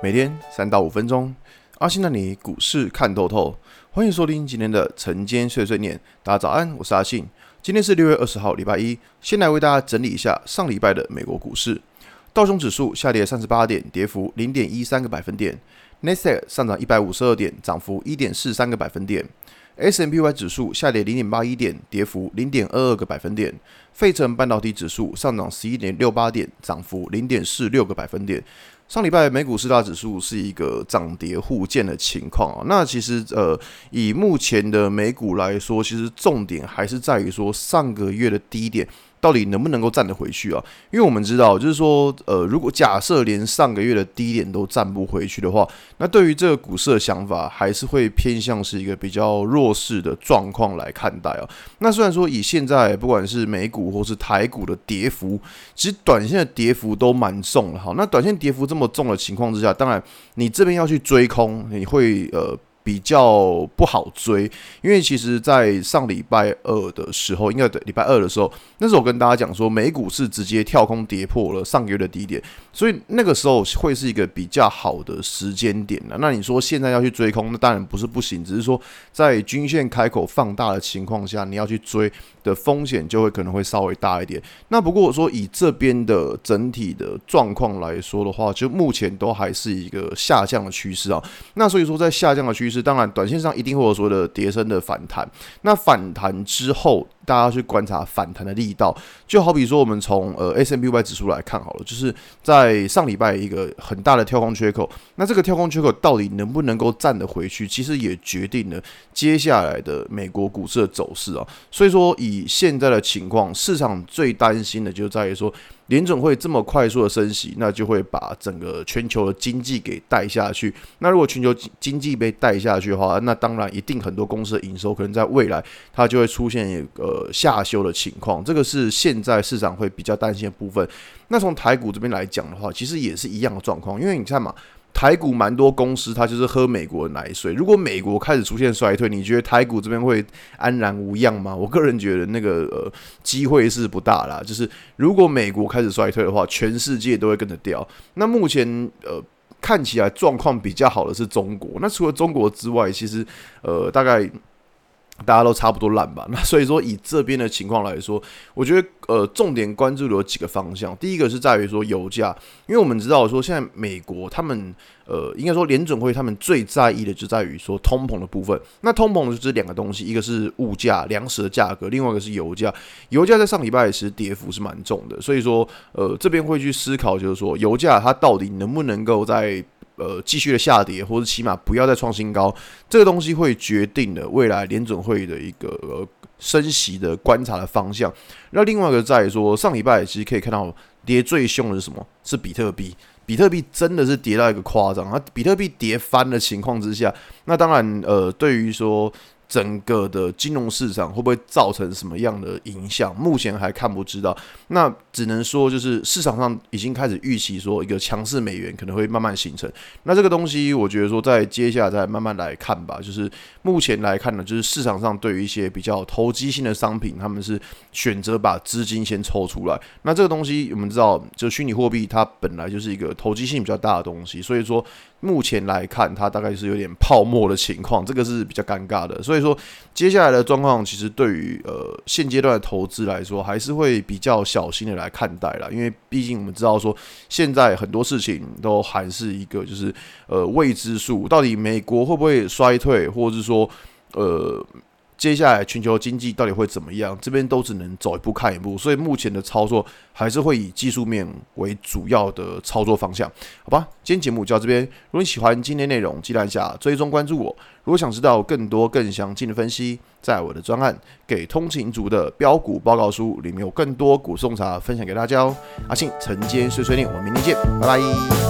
每天三到五分钟，阿信带你股市看透透。欢迎收听今天的晨间碎碎念。大家早安，我是阿信。今天是六月二十号，礼拜一。先来为大家整理一下上礼拜的美国股市。道琼指数下跌三十八点，跌幅零点一三个百分点。纳斯达克上涨一百五十二点，涨幅一点四三个百分点。S M P Y 指数下跌零点八一点，跌幅零点二二个百分点。费城半导体指数上涨十一点六八点，涨幅零点四六个百分点。上礼拜美股四大指数是一个涨跌互见的情况啊。那其实呃，以目前的美股来说，其实重点还是在于说上个月的低点。到底能不能够站得回去啊？因为我们知道，就是说，呃，如果假设连上个月的低点都站不回去的话，那对于这个股市的想法，还是会偏向是一个比较弱势的状况来看待啊。那虽然说以现在不管是美股或是台股的跌幅，其实短线的跌幅都蛮重了。好，那短线跌幅这么重的情况之下，当然你这边要去追空，你会呃。比较不好追，因为其实，在上礼拜二的时候，应该礼拜二的时候，那时候我跟大家讲说，美股是直接跳空跌破了上个月的低点，所以那个时候会是一个比较好的时间点了。那你说现在要去追空，那当然不是不行，只是说在均线开口放大的情况下，你要去追的风险就会可能会稍微大一点。那不过我说以这边的整体的状况来说的话，就目前都还是一个下降的趋势啊。那所以说在下降的趋势。当然，短线上一定会有所谓的跌升的反弹。那反弹之后，大家去观察反弹的力道。就好比说，我们从呃 S&P500 指数来看好了，就是在上礼拜一个很大的跳空缺口。那这个跳空缺口到底能不能够站得回去，其实也决定了接下来的美国股市的走势啊。所以说，以现在的情况，市场最担心的就在于说。联准会这么快速的升息，那就会把整个全球的经济给带下去。那如果全球经济被带下去的话，那当然一定很多公司的营收可能在未来它就会出现一个呃下修的情况。这个是现在市场会比较担心的部分。那从台股这边来讲的话，其实也是一样的状况，因为你看嘛。台股蛮多公司，它就是喝美国的奶水。如果美国开始出现衰退，你觉得台股这边会安然无恙吗？我个人觉得那个呃机会是不大啦。就是如果美国开始衰退的话，全世界都会跟着掉。那目前呃看起来状况比较好的是中国。那除了中国之外，其实呃大概。大家都差不多烂吧，那所以说以这边的情况来说，我觉得呃重点关注有几个方向。第一个是在于说油价，因为我们知道说现在美国他们呃应该说联准会他们最在意的就在于说通膨的部分。那通膨就是两个东西，一个是物价粮食的价格，另外一个是油价。油价在上礼拜其实跌幅是蛮重的，所以说呃这边会去思考就是说油价它到底能不能够在。呃，继续的下跌，或者起码不要再创新高，这个东西会决定了未来联准会的一个呃升息的观察的方向。那另外一个在于说，上礼拜其实可以看到跌最凶的是什么？是比特币。比特币真的是跌到一个夸张啊！比特币跌翻的情况之下，那当然呃，对于说。整个的金融市场会不会造成什么样的影响？目前还看不知道。那只能说，就是市场上已经开始预期说，一个强势美元可能会慢慢形成。那这个东西，我觉得说，在接下来再慢慢来看吧。就是目前来看呢，就是市场上对于一些比较投机性的商品，他们是选择把资金先抽出来。那这个东西，我们知道，就虚拟货币，它本来就是一个投机性比较大的东西，所以说。目前来看，它大概是有点泡沫的情况，这个是比较尴尬的。所以所以说，接下来的状况，其实对于呃现阶段的投资来说，还是会比较小心的来看待啦。因为毕竟我们知道说，现在很多事情都还是一个就是呃未知数，到底美国会不会衰退，或者是说呃。接下来全球经济到底会怎么样？这边都只能走一步看一步，所以目前的操作还是会以技术面为主要的操作方向，好吧？今天节目就到这边。如果你喜欢今天内容，记得按下追踪关注我。如果想知道更多更详尽的分析，在我的专案《给通勤族的标股报告书》里面有更多股送茶分享给大家哦。阿信晨间碎碎念，我们明天见，拜拜。